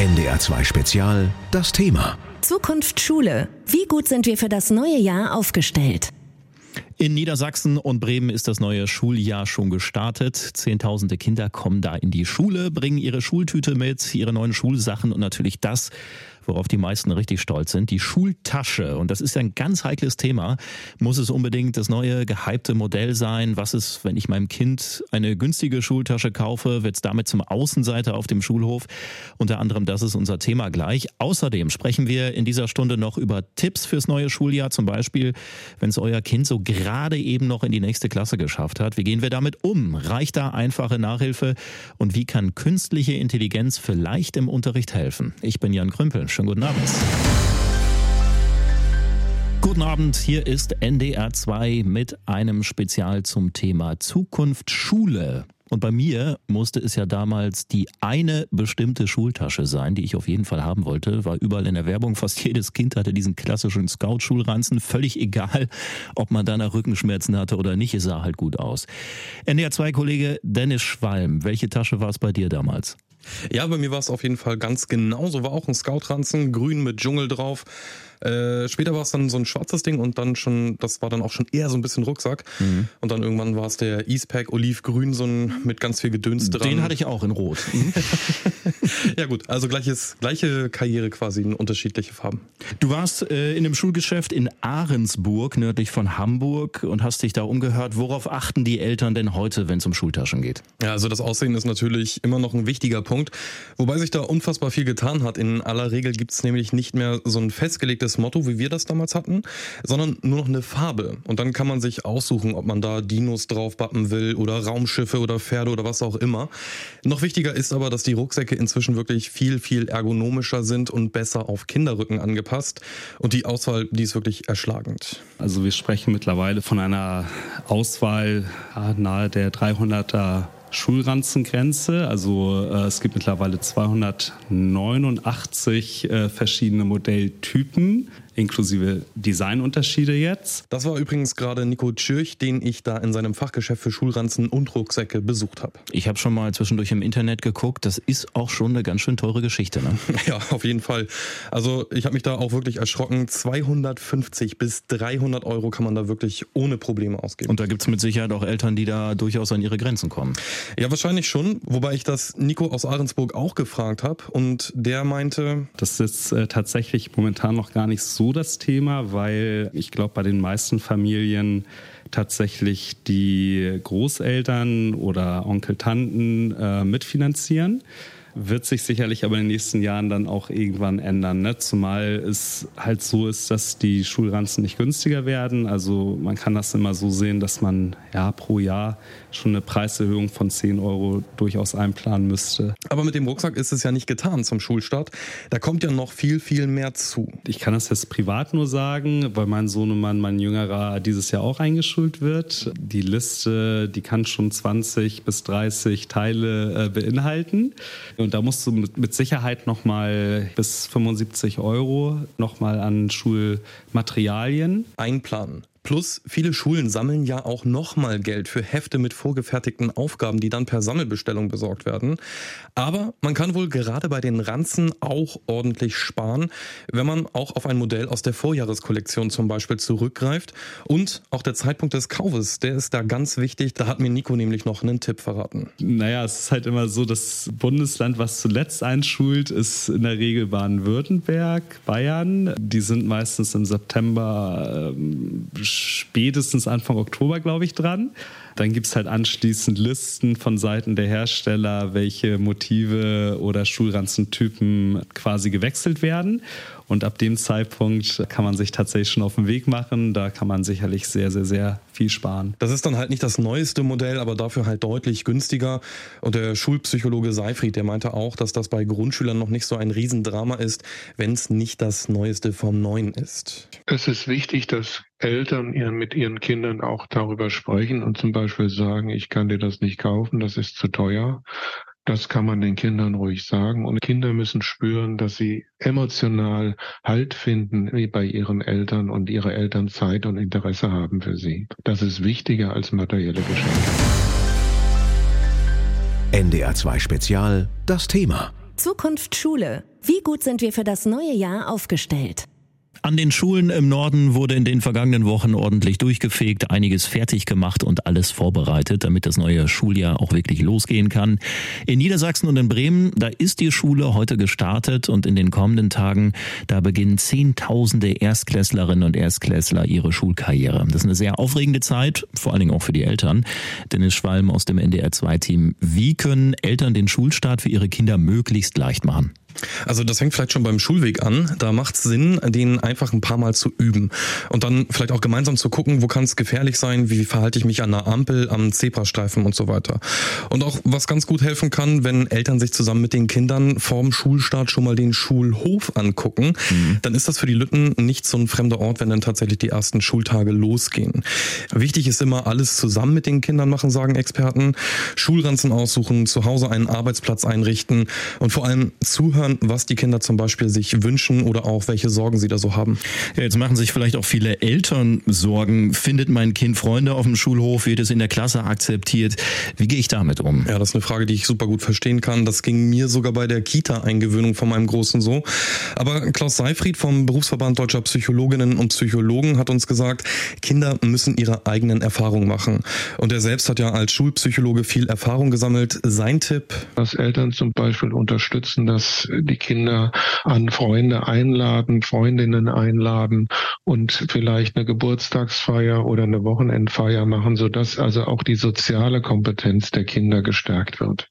NDR 2 Spezial, das Thema. Zukunft Schule. Wie gut sind wir für das neue Jahr aufgestellt? In Niedersachsen und Bremen ist das neue Schuljahr schon gestartet. Zehntausende Kinder kommen da in die Schule, bringen ihre Schultüte mit, ihre neuen Schulsachen und natürlich das, worauf die meisten richtig stolz sind, die Schultasche. Und das ist ein ganz heikles Thema. Muss es unbedingt das neue gehypte Modell sein? Was ist, wenn ich meinem Kind eine günstige Schultasche kaufe? Wird es damit zum Außenseiter auf dem Schulhof? Unter anderem, das ist unser Thema gleich. Außerdem sprechen wir in dieser Stunde noch über Tipps fürs neue Schuljahr. Zum Beispiel, wenn es euer Kind so gerade eben noch in die nächste Klasse geschafft hat. Wie gehen wir damit um? Reicht da einfache Nachhilfe? Und wie kann künstliche Intelligenz vielleicht im Unterricht helfen? Ich bin Jan Krümpel. Schönen guten Abend. Guten Abend, hier ist NDR 2 mit einem Spezial zum Thema Zukunft Schule. Und bei mir musste es ja damals die eine bestimmte Schultasche sein, die ich auf jeden Fall haben wollte. War überall in der Werbung. Fast jedes Kind hatte diesen klassischen Scout-Schulranzen. Völlig egal, ob man danach Rückenschmerzen hatte oder nicht. Es sah halt gut aus. NDR 2 Kollege Dennis Schwalm. Welche Tasche war es bei dir damals? Ja, bei mir war es auf jeden Fall ganz genauso. War auch ein Scout-Ranzen, grün mit Dschungel drauf. Äh, später war es dann so ein schwarzes Ding und dann schon, das war dann auch schon eher so ein bisschen Rucksack. Mhm. Und dann irgendwann war es der Eastpack Olivgrün, so ein mit ganz viel Gedöns dran. Den hatte ich auch in Rot. ja gut, also gleiches, gleiche Karriere quasi in unterschiedliche Farben. Du warst äh, in einem Schulgeschäft in Ahrensburg, nördlich von Hamburg und hast dich da umgehört. Worauf achten die Eltern denn heute, wenn es um Schultaschen geht? Ja, also das Aussehen ist natürlich immer noch ein wichtiger Punkt, wobei sich da unfassbar viel getan hat. In aller Regel gibt es nämlich nicht mehr so ein festgelegtes das Motto, wie wir das damals hatten, sondern nur noch eine Farbe. Und dann kann man sich aussuchen, ob man da Dinos draufbappen will oder Raumschiffe oder Pferde oder was auch immer. Noch wichtiger ist aber, dass die Rucksäcke inzwischen wirklich viel, viel ergonomischer sind und besser auf Kinderrücken angepasst. Und die Auswahl, die ist wirklich erschlagend. Also wir sprechen mittlerweile von einer Auswahl nahe der 300er Schulranzengrenze. Also äh, es gibt mittlerweile 289 äh, verschiedene Modelltypen inklusive Designunterschiede jetzt. Das war übrigens gerade Nico Tschirch, den ich da in seinem Fachgeschäft für Schulranzen und Rucksäcke besucht habe. Ich habe schon mal zwischendurch im Internet geguckt. Das ist auch schon eine ganz schön teure Geschichte. Ne? ja, auf jeden Fall. Also ich habe mich da auch wirklich erschrocken. 250 bis 300 Euro kann man da wirklich ohne Probleme ausgeben. Und da gibt es mit Sicherheit auch Eltern, die da durchaus an ihre Grenzen kommen. Ja, wahrscheinlich schon. Wobei ich das Nico aus Ahrensburg auch gefragt habe. Und der meinte... Das ist äh, tatsächlich momentan noch gar nicht so das Thema, weil ich glaube, bei den meisten Familien tatsächlich die Großeltern oder Onkel, Tanten äh, mitfinanzieren. Wird sich sicherlich aber in den nächsten Jahren dann auch irgendwann ändern. Ne? Zumal es halt so ist, dass die Schulranzen nicht günstiger werden. Also man kann das immer so sehen, dass man ja pro Jahr schon eine Preiserhöhung von 10 Euro durchaus einplanen müsste. Aber mit dem Rucksack ist es ja nicht getan zum Schulstart. Da kommt ja noch viel, viel mehr zu. Ich kann das jetzt privat nur sagen, weil mein Sohnemann, mein Jüngerer, dieses Jahr auch eingeschult wird. Die Liste, die kann schon 20 bis 30 Teile äh, beinhalten. Und da musst du mit, mit Sicherheit nochmal bis 75 Euro nochmal an Schulmaterialien einplanen. Plus, viele Schulen sammeln ja auch nochmal Geld für Hefte mit vorgefertigten Aufgaben, die dann per Sammelbestellung besorgt werden. Aber man kann wohl gerade bei den Ranzen auch ordentlich sparen, wenn man auch auf ein Modell aus der Vorjahreskollektion zum Beispiel zurückgreift. Und auch der Zeitpunkt des Kaufes, der ist da ganz wichtig. Da hat mir Nico nämlich noch einen Tipp verraten. Naja, es ist halt immer so, das Bundesland, was zuletzt einschult, ist in der Regel Baden-Württemberg, Bayern. Die sind meistens im September ähm, spätestens Anfang Oktober, glaube ich, dran. Dann gibt es halt anschließend Listen von Seiten der Hersteller, welche Motive oder Schulranzentypen quasi gewechselt werden. Und ab dem Zeitpunkt kann man sich tatsächlich schon auf den Weg machen. Da kann man sicherlich sehr, sehr, sehr viel sparen. Das ist dann halt nicht das neueste Modell, aber dafür halt deutlich günstiger. Und der Schulpsychologe Seifried, der meinte auch, dass das bei Grundschülern noch nicht so ein Riesendrama ist, wenn es nicht das neueste vom Neuen ist. Es ist wichtig, dass Eltern mit ihren Kindern auch darüber sprechen und zum Beispiel sagen, ich kann dir das nicht kaufen, das ist zu teuer. Das kann man den Kindern ruhig sagen. Und Kinder müssen spüren, dass sie emotional Halt finden bei ihren Eltern und ihre Eltern Zeit und Interesse haben für sie. Das ist wichtiger als materielle Geschenke. NDR 2 Spezial, das Thema. Zukunft Schule. Wie gut sind wir für das neue Jahr aufgestellt? An den Schulen im Norden wurde in den vergangenen Wochen ordentlich durchgefegt, einiges fertig gemacht und alles vorbereitet, damit das neue Schuljahr auch wirklich losgehen kann. In Niedersachsen und in Bremen, da ist die Schule heute gestartet und in den kommenden Tagen, da beginnen Zehntausende Erstklässlerinnen und Erstklässler ihre Schulkarriere. Das ist eine sehr aufregende Zeit, vor allen Dingen auch für die Eltern. Dennis Schwalm aus dem NDR2-Team. Wie können Eltern den Schulstart für ihre Kinder möglichst leicht machen? Also das fängt vielleicht schon beim Schulweg an. Da macht es Sinn, den einfach ein paar Mal zu üben. Und dann vielleicht auch gemeinsam zu gucken, wo kann es gefährlich sein, wie verhalte ich mich an der Ampel, am Zebrastreifen und so weiter. Und auch was ganz gut helfen kann, wenn Eltern sich zusammen mit den Kindern vorm Schulstart schon mal den Schulhof angucken, mhm. dann ist das für die Lütten nicht so ein fremder Ort, wenn dann tatsächlich die ersten Schultage losgehen. Wichtig ist immer, alles zusammen mit den Kindern machen, sagen Experten. Schulranzen aussuchen, zu Hause einen Arbeitsplatz einrichten und vor allem zuhören, hören, was die Kinder zum Beispiel sich wünschen oder auch welche Sorgen sie da so haben. Ja, jetzt machen sich vielleicht auch viele Eltern Sorgen. Findet mein Kind Freunde auf dem Schulhof? Wird es in der Klasse akzeptiert? Wie gehe ich damit um? Ja, das ist eine Frage, die ich super gut verstehen kann. Das ging mir sogar bei der Kita-Eingewöhnung von meinem Großen so. Aber Klaus Seifried vom Berufsverband Deutscher Psychologinnen und Psychologen hat uns gesagt, Kinder müssen ihre eigenen Erfahrungen machen. Und er selbst hat ja als Schulpsychologe viel Erfahrung gesammelt. Sein Tipp? Dass Eltern zum Beispiel unterstützen, dass die Kinder an Freunde einladen, Freundinnen einladen und vielleicht eine Geburtstagsfeier oder eine Wochenendfeier machen, sodass also auch die soziale Kompetenz der Kinder gestärkt wird.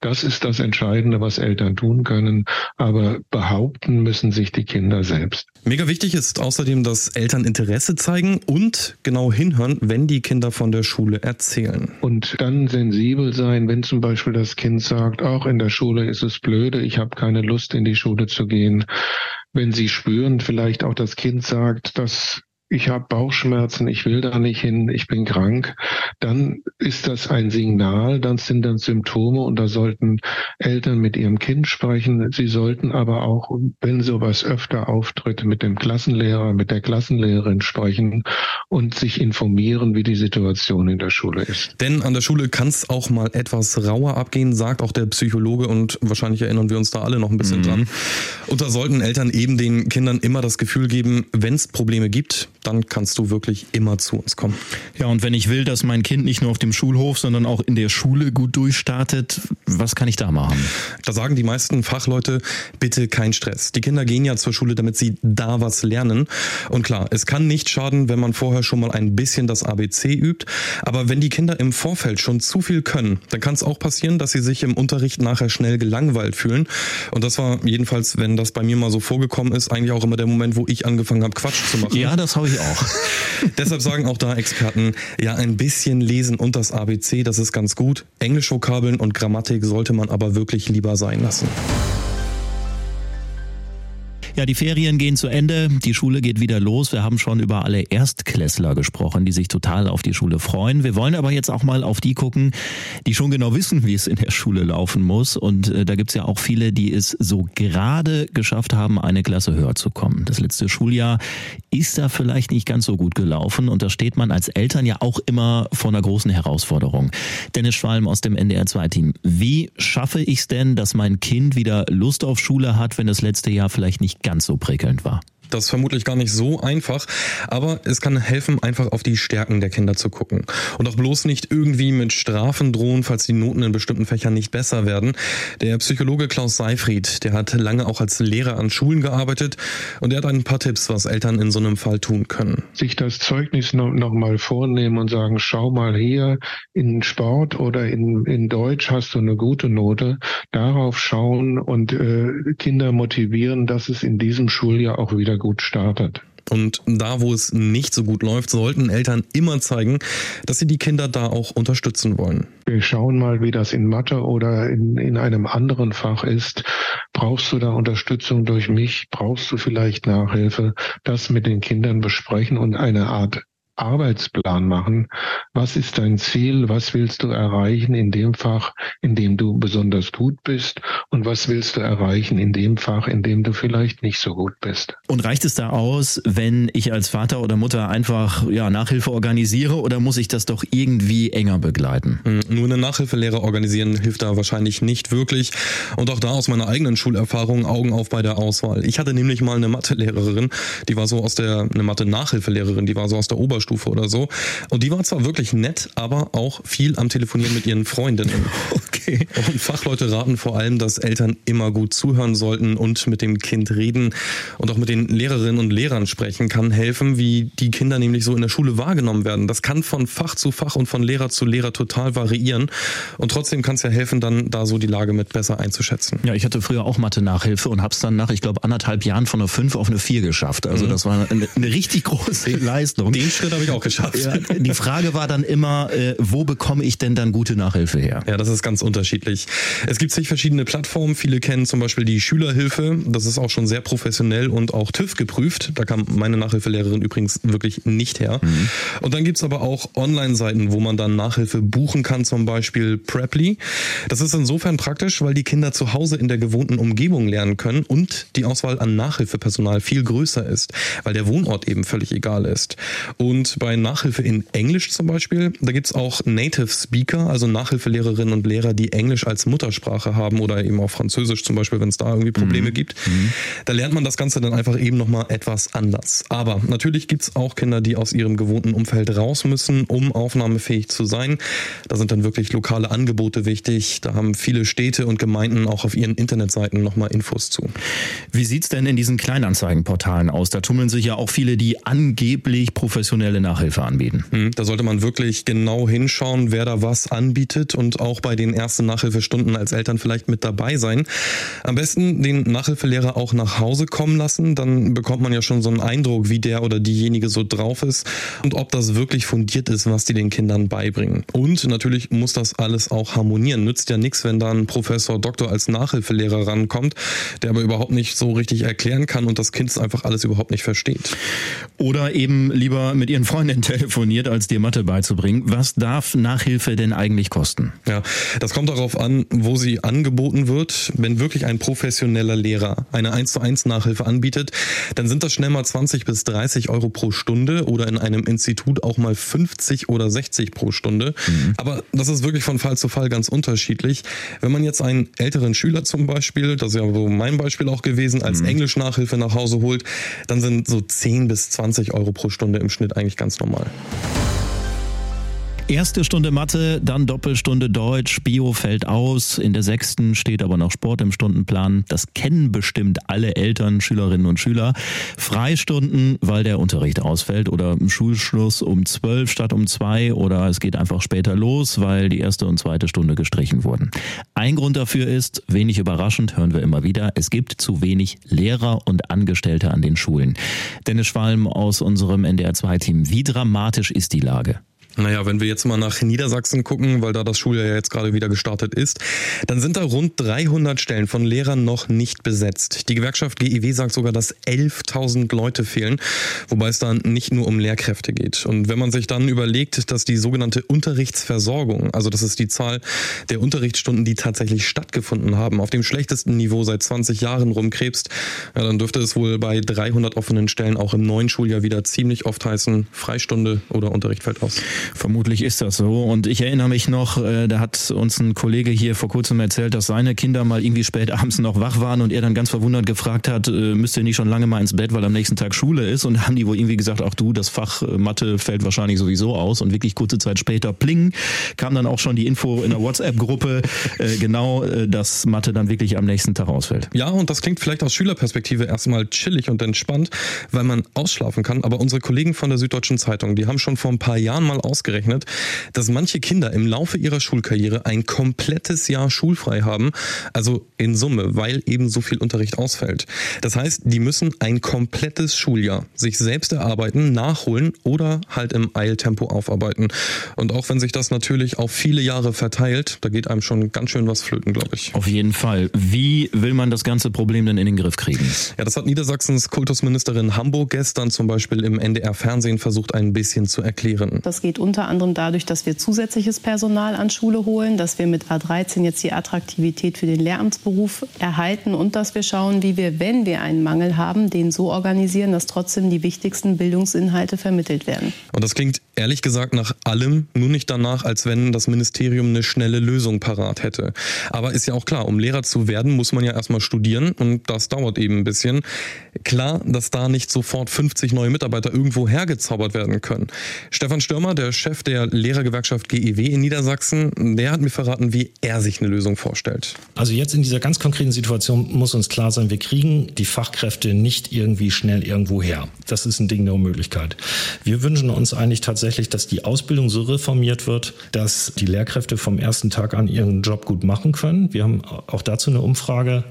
Das ist das Entscheidende, was Eltern tun können, aber behaupten müssen sich die Kinder selbst. Mega wichtig ist außerdem, dass Eltern Interesse zeigen und genau hinhören, wenn die Kinder von der Schule erzählen. Und dann sensibel sein, wenn zum Beispiel das Kind sagt, auch in der Schule ist es blöde, ich habe keine Lust in die Schule zu gehen. Wenn sie spüren, vielleicht auch das Kind sagt, dass ich habe Bauchschmerzen, ich will da nicht hin, ich bin krank, dann ist das ein Signal, dann sind dann Symptome und da sollten Eltern mit ihrem Kind sprechen. Sie sollten aber auch, wenn sowas öfter auftritt, mit dem Klassenlehrer, mit der Klassenlehrerin sprechen und sich informieren, wie die Situation in der Schule ist. Denn an der Schule kann es auch mal etwas rauer abgehen, sagt auch der Psychologe und wahrscheinlich erinnern wir uns da alle noch ein bisschen mhm. dran. Und da sollten Eltern eben den Kindern immer das Gefühl geben, wenn es Probleme gibt, dann kannst du wirklich immer zu uns kommen. Ja, und wenn ich will, dass mein Kind nicht nur auf dem Schulhof, sondern auch in der Schule gut durchstartet, was kann ich da machen? Da sagen die meisten Fachleute, bitte kein Stress. Die Kinder gehen ja zur Schule, damit sie da was lernen. Und klar, es kann nicht schaden, wenn man vorher schon mal ein bisschen das ABC übt. Aber wenn die Kinder im Vorfeld schon zu viel können, dann kann es auch passieren, dass sie sich im Unterricht nachher schnell gelangweilt fühlen. Und das war jedenfalls, wenn das bei mir mal so vorgekommen ist, eigentlich auch immer der Moment, wo ich angefangen habe, Quatsch zu machen. Ja, das habe ich auch. Deshalb sagen auch da Experten, ja, ein bisschen lesen und das ABC, das ist ganz gut. Englischvokabeln und Grammatik sollte man aber wirklich lieber sein lassen. Ja, die Ferien gehen zu Ende, die Schule geht wieder los. Wir haben schon über alle Erstklässler gesprochen, die sich total auf die Schule freuen. Wir wollen aber jetzt auch mal auf die gucken, die schon genau wissen, wie es in der Schule laufen muss. Und äh, da gibt's ja auch viele, die es so gerade geschafft haben, eine Klasse höher zu kommen. Das letzte Schuljahr ist da vielleicht nicht ganz so gut gelaufen und da steht man als Eltern ja auch immer vor einer großen Herausforderung. Dennis Schwalm aus dem NDR2-Team. Wie schaffe ich es denn, dass mein Kind wieder Lust auf Schule hat, wenn das letzte Jahr vielleicht nicht ganz so prickelnd war. Das ist vermutlich gar nicht so einfach, aber es kann helfen, einfach auf die Stärken der Kinder zu gucken. Und auch bloß nicht irgendwie mit Strafen drohen, falls die Noten in bestimmten Fächern nicht besser werden. Der Psychologe Klaus Seifried, der hat lange auch als Lehrer an Schulen gearbeitet und er hat ein paar Tipps, was Eltern in so einem Fall tun können. Sich das Zeugnis noch, noch vornehmen und sagen, schau mal hier, in Sport oder in, in Deutsch hast du eine gute Note. Darauf schauen und äh, Kinder motivieren, dass es in diesem Schuljahr auch wieder gut startet. Und da, wo es nicht so gut läuft, sollten Eltern immer zeigen, dass sie die Kinder da auch unterstützen wollen. Wir schauen mal, wie das in Mathe oder in, in einem anderen Fach ist. Brauchst du da Unterstützung durch mich? Brauchst du vielleicht Nachhilfe? Das mit den Kindern besprechen und eine Art Arbeitsplan machen. Was ist dein Ziel? Was willst du erreichen in dem Fach, in dem du besonders gut bist? Und was willst du erreichen in dem Fach, in dem du vielleicht nicht so gut bist? Und reicht es da aus, wenn ich als Vater oder Mutter einfach ja, Nachhilfe organisiere oder muss ich das doch irgendwie enger begleiten? Hm, nur eine Nachhilfelehre organisieren hilft da wahrscheinlich nicht wirklich. Und auch da aus meiner eigenen Schulerfahrung Augen auf bei der Auswahl. Ich hatte nämlich mal eine Mathelehrerin, die war so aus der, eine Mathe-Nachhilfelehrerin, die war so aus der Oberstufe oder so. Und die war zwar wirklich nett, aber auch viel am Telefonieren mit ihren Freundinnen. Okay. Und Fachleute raten vor allem, dass Eltern immer gut zuhören sollten und mit dem Kind reden und auch mit den Lehrerinnen und Lehrern sprechen kann helfen, wie die Kinder nämlich so in der Schule wahrgenommen werden. Das kann von Fach zu Fach und von Lehrer zu Lehrer total variieren. Und trotzdem kann es ja helfen, dann da so die Lage mit besser einzuschätzen. Ja, ich hatte früher auch Mathe-Nachhilfe und habe es dann nach, ich glaube, anderthalb Jahren von einer 5 auf eine 4 geschafft. Also mhm. das war eine, eine, richtig große Leistung. Den Schritt habe ich auch geschafft. Ja, die Frage war dann immer, äh, wo bekomme ich denn dann gute Nachhilfe her? Ja, das ist ganz unterschiedlich. Es gibt zig verschiedene Plattformen. Viele kennen zum Beispiel die Schülerhilfe. Das ist auch schon sehr professionell und auch TÜV geprüft. Da kam meine Nachhilfelehrerin übrigens wirklich nicht her. Mhm. Und dann gibt es aber auch Online-Seiten, wo man dann Nachhilfe buchen kann, zum Beispiel Preply. Das ist insofern praktisch, weil die Kinder zu Hause in der gewohnten Umgebung lernen können und die Auswahl an Nachhilfepersonal viel größer ist, weil der Wohnort eben völlig egal ist. Und bei Nachhilfe in Englisch zum Beispiel, da gibt es auch Native Speaker, also Nachhilfelehrerinnen und Lehrer, die Englisch als Muttersprache haben oder eben auch Französisch zum Beispiel, wenn es da irgendwie Probleme mhm. gibt. Mhm. Da lernt man das Ganze dann einfach eben nochmal etwas anders. Aber natürlich gibt es auch Kinder, die aus ihrem gewohnten Umfeld raus müssen, um aufnahmefähig zu sein. Da sind dann wirklich lokale Angebote wichtig. Da haben viele Städte und Gemeinden auch auf ihren Internetseiten nochmal Infos zu. Wie sieht es denn in diesen Kleinanzeigenportalen aus? Da tummeln sich ja auch viele, die angeblich professionelle Nachhilfe anbieten. Hm, da sollte man wirklich genau hinschauen, wer da was anbietet und auch bei den ersten Nachhilfestunden als Eltern vielleicht mit dabei sein. Am besten den Nachhilfelehrer auch nach Hause kommen lassen, dann bekommt man ja schon so einen Eindruck, wie der oder diejenige so drauf ist und ob das wirklich fundiert ist, was die den Kindern beibringen. Und natürlich muss das alles auch harmonieren. Nützt ja nichts, wenn da ein Professor Doktor als Nachhilfelehrer rankommt, der aber überhaupt nicht so richtig erklären kann und das Kind einfach alles überhaupt nicht versteht. Oder eben lieber mit ihren Freundinnen telefoniert, als dir Mathe beizubringen. Was darf Nachhilfe denn eigentlich kosten? Ja, das kommt darauf an, wo sie angeboten wird. Wenn wirklich ein professioneller Lehrer eine 1 zu 1 Nachhilfe anbietet, dann sind das schnell mal 20 bis 30 Euro pro Stunde oder in einem Institut auch mal 50 oder 60 pro Stunde. Mhm. Aber das ist wirklich von Fall zu Fall ganz unterschiedlich. Wenn man jetzt einen älteren Schüler zum Beispiel, das ist ja so mein Beispiel auch gewesen, als mhm. Englisch-Nachhilfe nach Hause holt, dann sind so 10 bis 20 Euro pro Stunde im Schnitt eigentlich ganz normal. Erste Stunde Mathe, dann Doppelstunde Deutsch, Bio fällt aus. In der sechsten steht aber noch Sport im Stundenplan. Das kennen bestimmt alle Eltern, Schülerinnen und Schüler. Freistunden, weil der Unterricht ausfällt oder Schulschluss um zwölf statt um zwei oder es geht einfach später los, weil die erste und zweite Stunde gestrichen wurden. Ein Grund dafür ist, wenig überraschend, hören wir immer wieder, es gibt zu wenig Lehrer und Angestellte an den Schulen. Dennis Schwalm aus unserem NDR2-Team, wie dramatisch ist die Lage? Naja, wenn wir jetzt mal nach Niedersachsen gucken, weil da das Schuljahr ja jetzt gerade wieder gestartet ist, dann sind da rund 300 Stellen von Lehrern noch nicht besetzt. Die Gewerkschaft GEW sagt sogar, dass 11.000 Leute fehlen, wobei es dann nicht nur um Lehrkräfte geht. Und wenn man sich dann überlegt, dass die sogenannte Unterrichtsversorgung, also das ist die Zahl der Unterrichtsstunden, die tatsächlich stattgefunden haben, auf dem schlechtesten Niveau seit 20 Jahren rumkrebst, ja, dann dürfte es wohl bei 300 offenen Stellen auch im neuen Schuljahr wieder ziemlich oft heißen, Freistunde oder Unterricht fällt aus. Vermutlich ist das so. Und ich erinnere mich noch, äh, da hat uns ein Kollege hier vor kurzem erzählt, dass seine Kinder mal irgendwie spät abends noch wach waren und er dann ganz verwundert gefragt hat, äh, müsst ihr nicht schon lange mal ins Bett, weil am nächsten Tag Schule ist? Und haben die wohl irgendwie gesagt, ach du, das Fach äh, Mathe fällt wahrscheinlich sowieso aus. Und wirklich kurze Zeit später, pling, kam dann auch schon die Info in der WhatsApp-Gruppe, genau, dass Mathe dann wirklich am nächsten Tag ausfällt. Ja, und das klingt vielleicht aus Schülerperspektive erstmal chillig und entspannt, weil man ausschlafen kann. Aber unsere Kollegen von der Süddeutschen Zeitung, die haben schon vor ein paar Jahren mal aus ausgerechnet, dass manche Kinder im Laufe ihrer Schulkarriere ein komplettes Jahr schulfrei haben, also in Summe, weil eben so viel Unterricht ausfällt. Das heißt, die müssen ein komplettes Schuljahr sich selbst erarbeiten, nachholen oder halt im Eiltempo aufarbeiten. Und auch wenn sich das natürlich auf viele Jahre verteilt, da geht einem schon ganz schön was flöten, glaube ich. Auf jeden Fall. Wie will man das ganze Problem denn in den Griff kriegen? Ja, das hat Niedersachsens Kultusministerin Hamburg gestern zum Beispiel im NDR-Fernsehen versucht, ein bisschen zu erklären. Das geht unter anderem dadurch, dass wir zusätzliches Personal an Schule holen, dass wir mit A13 jetzt die Attraktivität für den Lehramtsberuf erhalten und dass wir schauen, wie wir, wenn wir einen Mangel haben, den so organisieren, dass trotzdem die wichtigsten Bildungsinhalte vermittelt werden. Und das klingt ehrlich gesagt nach allem, nur nicht danach, als wenn das Ministerium eine schnelle Lösung parat hätte. Aber ist ja auch klar, um Lehrer zu werden, muss man ja erstmal studieren und das dauert eben ein bisschen. Klar, dass da nicht sofort 50 neue Mitarbeiter irgendwo hergezaubert werden können. Stefan Stürmer, der Chef der Lehrergewerkschaft GEW in Niedersachsen, der hat mir verraten, wie er sich eine Lösung vorstellt. Also jetzt in dieser ganz konkreten Situation muss uns klar sein, wir kriegen die Fachkräfte nicht irgendwie schnell irgendwo her. Das ist ein Ding der Unmöglichkeit. Wir wünschen uns eigentlich tatsächlich, dass die Ausbildung so reformiert wird, dass die Lehrkräfte vom ersten Tag an ihren Job gut machen können. Wir haben auch dazu eine Umfrage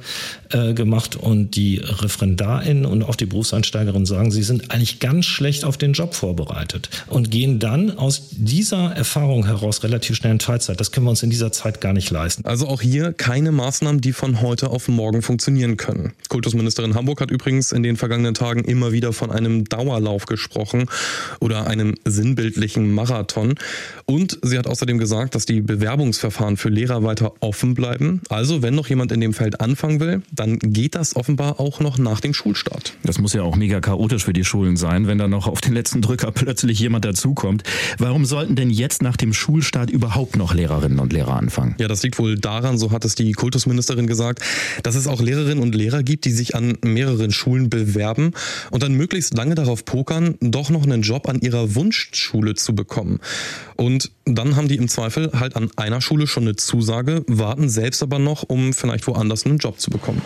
äh, gemacht und die ReferendarInnen und auch die Berufseinsteigerinnen sagen, sie sind eigentlich ganz schlecht auf den Job vorbereitet und gehen dann aus dieser Erfahrung heraus relativ schnell in Teilzeit. Das können wir uns in dieser Zeit gar nicht leisten. Also auch hier keine Maßnahmen, die von heute auf morgen funktionieren können. Kultusministerin Hamburg hat übrigens in den vergangenen Tagen immer wieder von einem Dauerlauf gesprochen oder einem sinnbildlichen Marathon. Und sie hat außerdem gesagt, dass die Bewerbungsverfahren für Lehrer weiter offen bleiben. Also wenn noch jemand in dem Feld anfangen will, dann geht das offenbar auch noch nach dem Schulstart. Das muss ja auch mega chaotisch für die Schulen sein, wenn da noch auf den letzten Drücker plötzlich jemand dazukommt. Warum sollten denn jetzt nach dem Schulstart überhaupt noch Lehrerinnen und Lehrer anfangen? Ja, das liegt wohl daran, so hat es die Kultusministerin gesagt, dass es auch Lehrerinnen und Lehrer gibt, die sich an mehreren Schulen bewerben und dann möglichst lange darauf pokern, doch noch einen Job an ihrer Wunschschule zu bekommen. Und dann haben die im Zweifel halt an einer Schule schon eine Zusage, warten selbst aber noch, um vielleicht woanders einen Job zu bekommen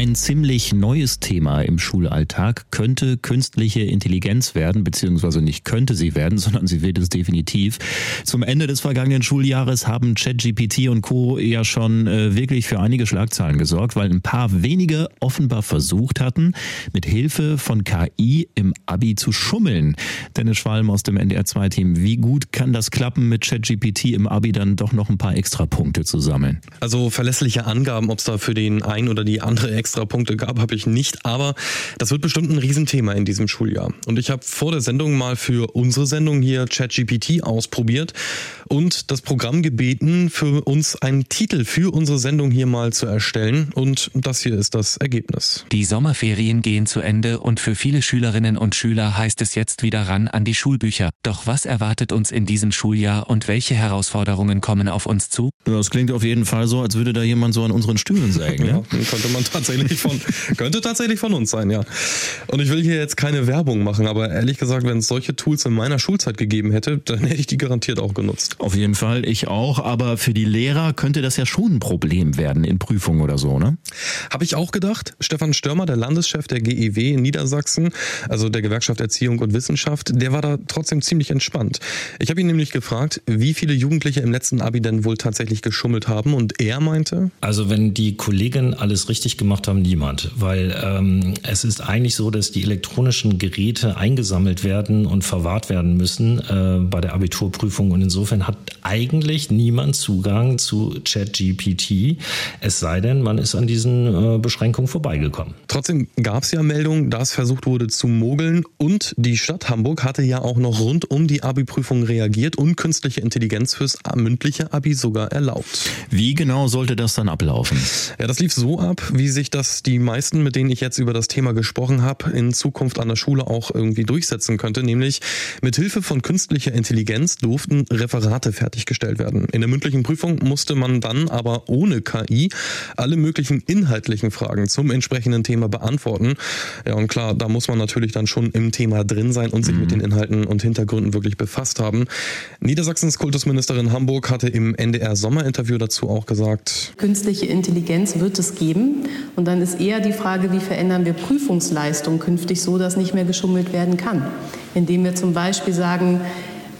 ein ziemlich neues Thema im Schulalltag könnte künstliche Intelligenz werden, beziehungsweise nicht könnte sie werden, sondern sie wird es definitiv. Zum Ende des vergangenen Schuljahres haben ChatGPT und Co. ja schon äh, wirklich für einige Schlagzeilen gesorgt, weil ein paar wenige offenbar versucht hatten, mit Hilfe von KI im Abi zu schummeln. Dennis Schwalm aus dem NDR2-Team, wie gut kann das klappen, mit ChatGPT im Abi dann doch noch ein paar extra Punkte zu sammeln? Also verlässliche Angaben, ob es da für den einen oder die andere extra extra Punkte gab, habe ich nicht. Aber das wird bestimmt ein Riesenthema in diesem Schuljahr. Und ich habe vor der Sendung mal für unsere Sendung hier ChatGPT ausprobiert und das Programm gebeten, für uns einen Titel für unsere Sendung hier mal zu erstellen. Und das hier ist das Ergebnis. Die Sommerferien gehen zu Ende und für viele Schülerinnen und Schüler heißt es jetzt wieder ran an die Schulbücher. Doch was erwartet uns in diesem Schuljahr und welche Herausforderungen kommen auf uns zu? Das klingt auf jeden Fall so, als würde da jemand so an unseren Stühlen sägen. Ja, könnte man tatsächlich von, könnte tatsächlich von uns sein, ja. Und ich will hier jetzt keine Werbung machen, aber ehrlich gesagt, wenn es solche Tools in meiner Schulzeit gegeben hätte, dann hätte ich die garantiert auch genutzt. Auf jeden Fall, ich auch. Aber für die Lehrer könnte das ja schon ein Problem werden in Prüfungen oder so, ne? Habe ich auch gedacht. Stefan Störmer, der Landeschef der GEW in Niedersachsen, also der Gewerkschaft Erziehung und Wissenschaft, der war da trotzdem ziemlich entspannt. Ich habe ihn nämlich gefragt, wie viele Jugendliche im letzten Abi denn wohl tatsächlich geschummelt haben und er meinte... Also wenn die Kolleginnen alles richtig gemacht haben, niemand. Weil ähm, es ist eigentlich so, dass die elektronischen Geräte eingesammelt werden und verwahrt werden müssen äh, bei der Abiturprüfung und insofern hat eigentlich niemand Zugang zu ChatGPT, es sei denn, man ist an diesen äh, Beschränkungen vorbeigekommen. Trotzdem gab es ja Meldungen, dass versucht wurde zu mogeln und die Stadt Hamburg hatte ja auch noch rund um die Abi-Prüfung reagiert und künstliche Intelligenz fürs mündliche Abi sogar erlaubt. Wie genau sollte das dann ablaufen? Ja, das lief so ab, wie sich das die meisten, mit denen ich jetzt über das Thema gesprochen habe, in Zukunft an der Schule auch irgendwie durchsetzen könnte, nämlich mit Hilfe von künstlicher Intelligenz durften Referate Mathe fertiggestellt werden. In der mündlichen Prüfung musste man dann aber ohne KI alle möglichen inhaltlichen Fragen zum entsprechenden Thema beantworten. Ja, und klar, da muss man natürlich dann schon im Thema drin sein und sich mhm. mit den Inhalten und Hintergründen wirklich befasst haben. Niedersachsens Kultusministerin Hamburg hatte im NDR Sommerinterview dazu auch gesagt, künstliche Intelligenz wird es geben. Und dann ist eher die Frage, wie verändern wir Prüfungsleistung künftig so, dass nicht mehr geschummelt werden kann. Indem wir zum Beispiel sagen,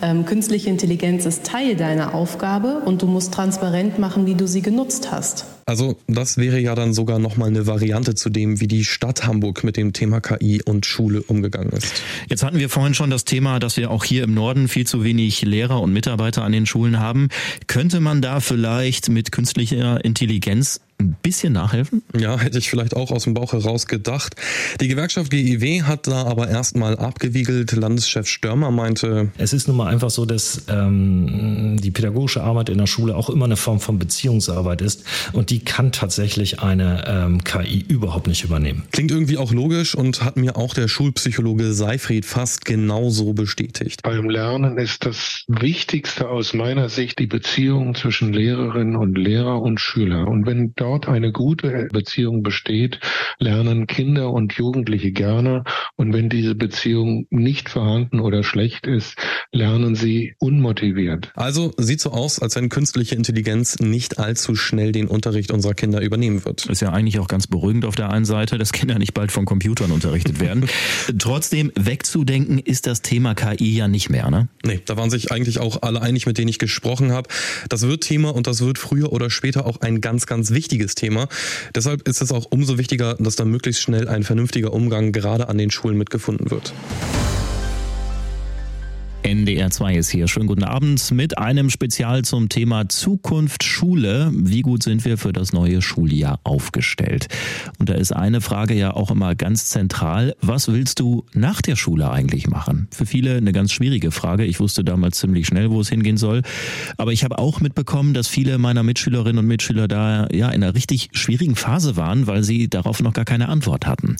ähm, künstliche Intelligenz ist Teil deiner Aufgabe und du musst transparent machen, wie du sie genutzt hast. Also das wäre ja dann sogar nochmal eine Variante zu dem, wie die Stadt Hamburg mit dem Thema KI und Schule umgegangen ist. Jetzt hatten wir vorhin schon das Thema, dass wir auch hier im Norden viel zu wenig Lehrer und Mitarbeiter an den Schulen haben. Könnte man da vielleicht mit künstlicher Intelligenz ein bisschen nachhelfen? Ja, hätte ich vielleicht auch aus dem Bauch heraus gedacht. Die Gewerkschaft GIW hat da aber erstmal abgewiegelt. Landeschef Störmer meinte, es ist nun mal einfach so, dass ähm, die pädagogische Arbeit in der Schule auch immer eine Form von Beziehungsarbeit ist und die kann tatsächlich eine ähm, KI überhaupt nicht übernehmen. Klingt irgendwie auch logisch und hat mir auch der Schulpsychologe Seifried fast genauso bestätigt. Beim Lernen ist das Wichtigste aus meiner Sicht die Beziehung zwischen Lehrerinnen und Lehrer und Schüler. Und wenn dort dort eine gute Beziehung besteht, lernen Kinder und Jugendliche gerne. Und wenn diese Beziehung nicht vorhanden oder schlecht ist, lernen sie unmotiviert. Also sieht so aus, als wenn künstliche Intelligenz nicht allzu schnell den Unterricht unserer Kinder übernehmen wird. Ist ja eigentlich auch ganz beruhigend auf der einen Seite, dass Kinder nicht bald von Computern unterrichtet werden. Trotzdem wegzudenken ist das Thema KI ja nicht mehr, ne? Nee, da waren sich eigentlich auch alle einig, mit denen ich gesprochen habe. Das wird Thema und das wird früher oder später auch ein ganz, ganz wichtiges wichtiges Thema. Deshalb ist es auch umso wichtiger, dass da möglichst schnell ein vernünftiger Umgang gerade an den Schulen mitgefunden wird. NDR 2 ist hier. Schönen guten Abend mit einem Spezial zum Thema Zukunft Schule. Wie gut sind wir für das neue Schuljahr aufgestellt? Und da ist eine Frage ja auch immer ganz zentral. Was willst du nach der Schule eigentlich machen? Für viele eine ganz schwierige Frage. Ich wusste damals ziemlich schnell, wo es hingehen soll. Aber ich habe auch mitbekommen, dass viele meiner Mitschülerinnen und Mitschüler da ja in einer richtig schwierigen Phase waren, weil sie darauf noch gar keine Antwort hatten.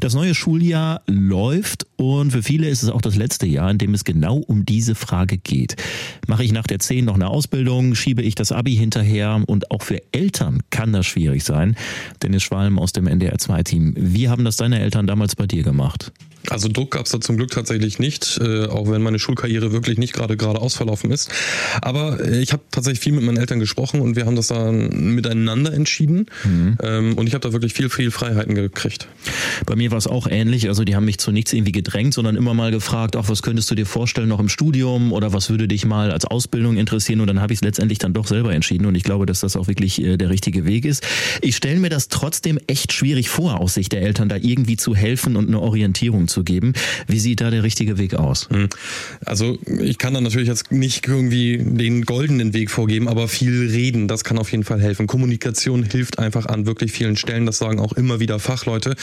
Das neue Schuljahr läuft und für viele ist es auch das letzte Jahr, in dem es genau um diese Frage geht. Mache ich nach der 10 noch eine Ausbildung, schiebe ich das Abi hinterher und auch für Eltern kann das schwierig sein. Dennis Schwalm aus dem NDR 2 Team. Wie haben das deine Eltern damals bei dir gemacht? Also Druck gab es da zum Glück tatsächlich nicht, äh, auch wenn meine Schulkarriere wirklich nicht gerade geradeaus verlaufen ist. Aber äh, ich habe tatsächlich viel mit meinen Eltern gesprochen und wir haben das dann miteinander entschieden. Mhm. Ähm, und ich habe da wirklich viel, viel Freiheiten gekriegt. Bei mir war es auch ähnlich. Also die haben mich zu nichts irgendwie gedrängt, sondern immer mal gefragt, auch was könntest du dir vorstellen noch im Studium oder was würde dich mal als Ausbildung interessieren? Und dann habe ich es letztendlich dann doch selber entschieden. Und ich glaube, dass das auch wirklich äh, der richtige Weg ist. Ich stelle mir das trotzdem echt schwierig vor, aus Sicht der Eltern da irgendwie zu helfen und eine Orientierung zu geben. Wie sieht da der richtige Weg aus? Hm. Also ich kann da natürlich jetzt nicht irgendwie den goldenen Weg vorgeben, aber viel reden, das kann auf jeden Fall helfen. Kommunikation hilft einfach an wirklich vielen Stellen, das sagen auch immer wieder Fachleute.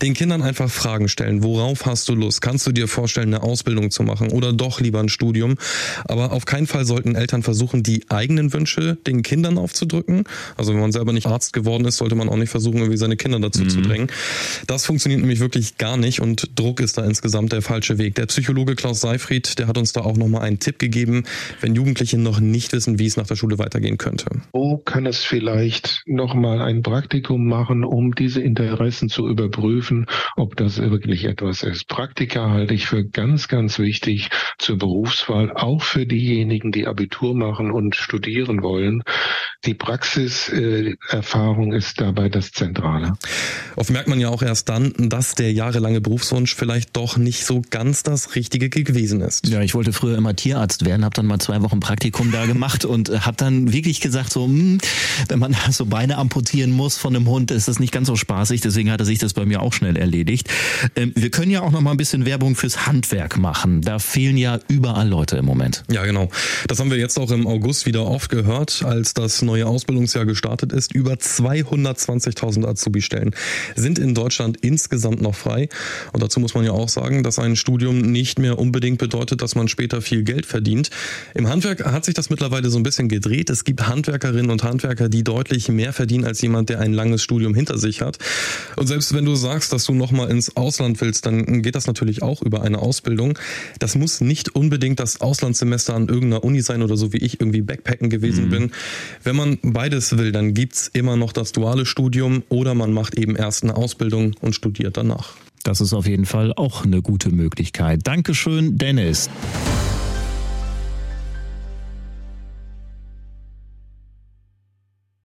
Den Kindern einfach Fragen stellen. Worauf hast du Lust? Kannst du dir vorstellen, eine Ausbildung zu machen oder doch lieber ein Studium? Aber auf keinen Fall sollten Eltern versuchen, die eigenen Wünsche den Kindern aufzudrücken. Also wenn man selber nicht Arzt geworden ist, sollte man auch nicht versuchen, irgendwie seine Kinder dazu mhm. zu drängen. Das funktioniert nämlich wirklich gar nicht und Druck Druck ist da insgesamt der falsche Weg. Der Psychologe Klaus Seifried, der hat uns da auch nochmal einen Tipp gegeben, wenn Jugendliche noch nicht wissen, wie es nach der Schule weitergehen könnte. Wo kann es vielleicht nochmal ein Praktikum machen, um diese Interessen zu überprüfen, ob das wirklich etwas ist? Praktika halte ich für ganz, ganz wichtig zur Berufswahl, auch für diejenigen, die Abitur machen und studieren wollen. Die Praxiserfahrung ist dabei das Zentrale. Oft merkt man ja auch erst dann, dass der jahrelange Berufswunsch vielleicht doch nicht so ganz das Richtige gewesen ist. Ja, ich wollte früher immer Tierarzt werden, habe dann mal zwei Wochen Praktikum da gemacht und äh, habe dann wirklich gesagt, so, mh, hm, wenn man so Beine amputieren muss von einem Hund, ist das nicht ganz so spaßig. Deswegen hatte sich das bei mir auch schnell erledigt. Ähm, wir können ja auch noch mal ein bisschen Werbung fürs Handwerk machen. Da fehlen ja überall Leute im Moment. Ja, genau. Das haben wir jetzt auch im August wieder oft gehört, als das neue Ausbildungsjahr gestartet ist. Über 220.000 Azubi-Stellen sind in Deutschland insgesamt noch frei. Und dazu muss muss man ja auch sagen, dass ein Studium nicht mehr unbedingt bedeutet, dass man später viel Geld verdient. Im Handwerk hat sich das mittlerweile so ein bisschen gedreht. Es gibt Handwerkerinnen und Handwerker, die deutlich mehr verdienen als jemand, der ein langes Studium hinter sich hat. Und selbst wenn du sagst, dass du nochmal ins Ausland willst, dann geht das natürlich auch über eine Ausbildung. Das muss nicht unbedingt das Auslandssemester an irgendeiner Uni sein oder so wie ich irgendwie Backpacken gewesen mhm. bin. Wenn man beides will, dann gibt's immer noch das duale Studium oder man macht eben erst eine Ausbildung und studiert danach. Das ist auf jeden Fall auch eine gute Möglichkeit. Dankeschön, Dennis.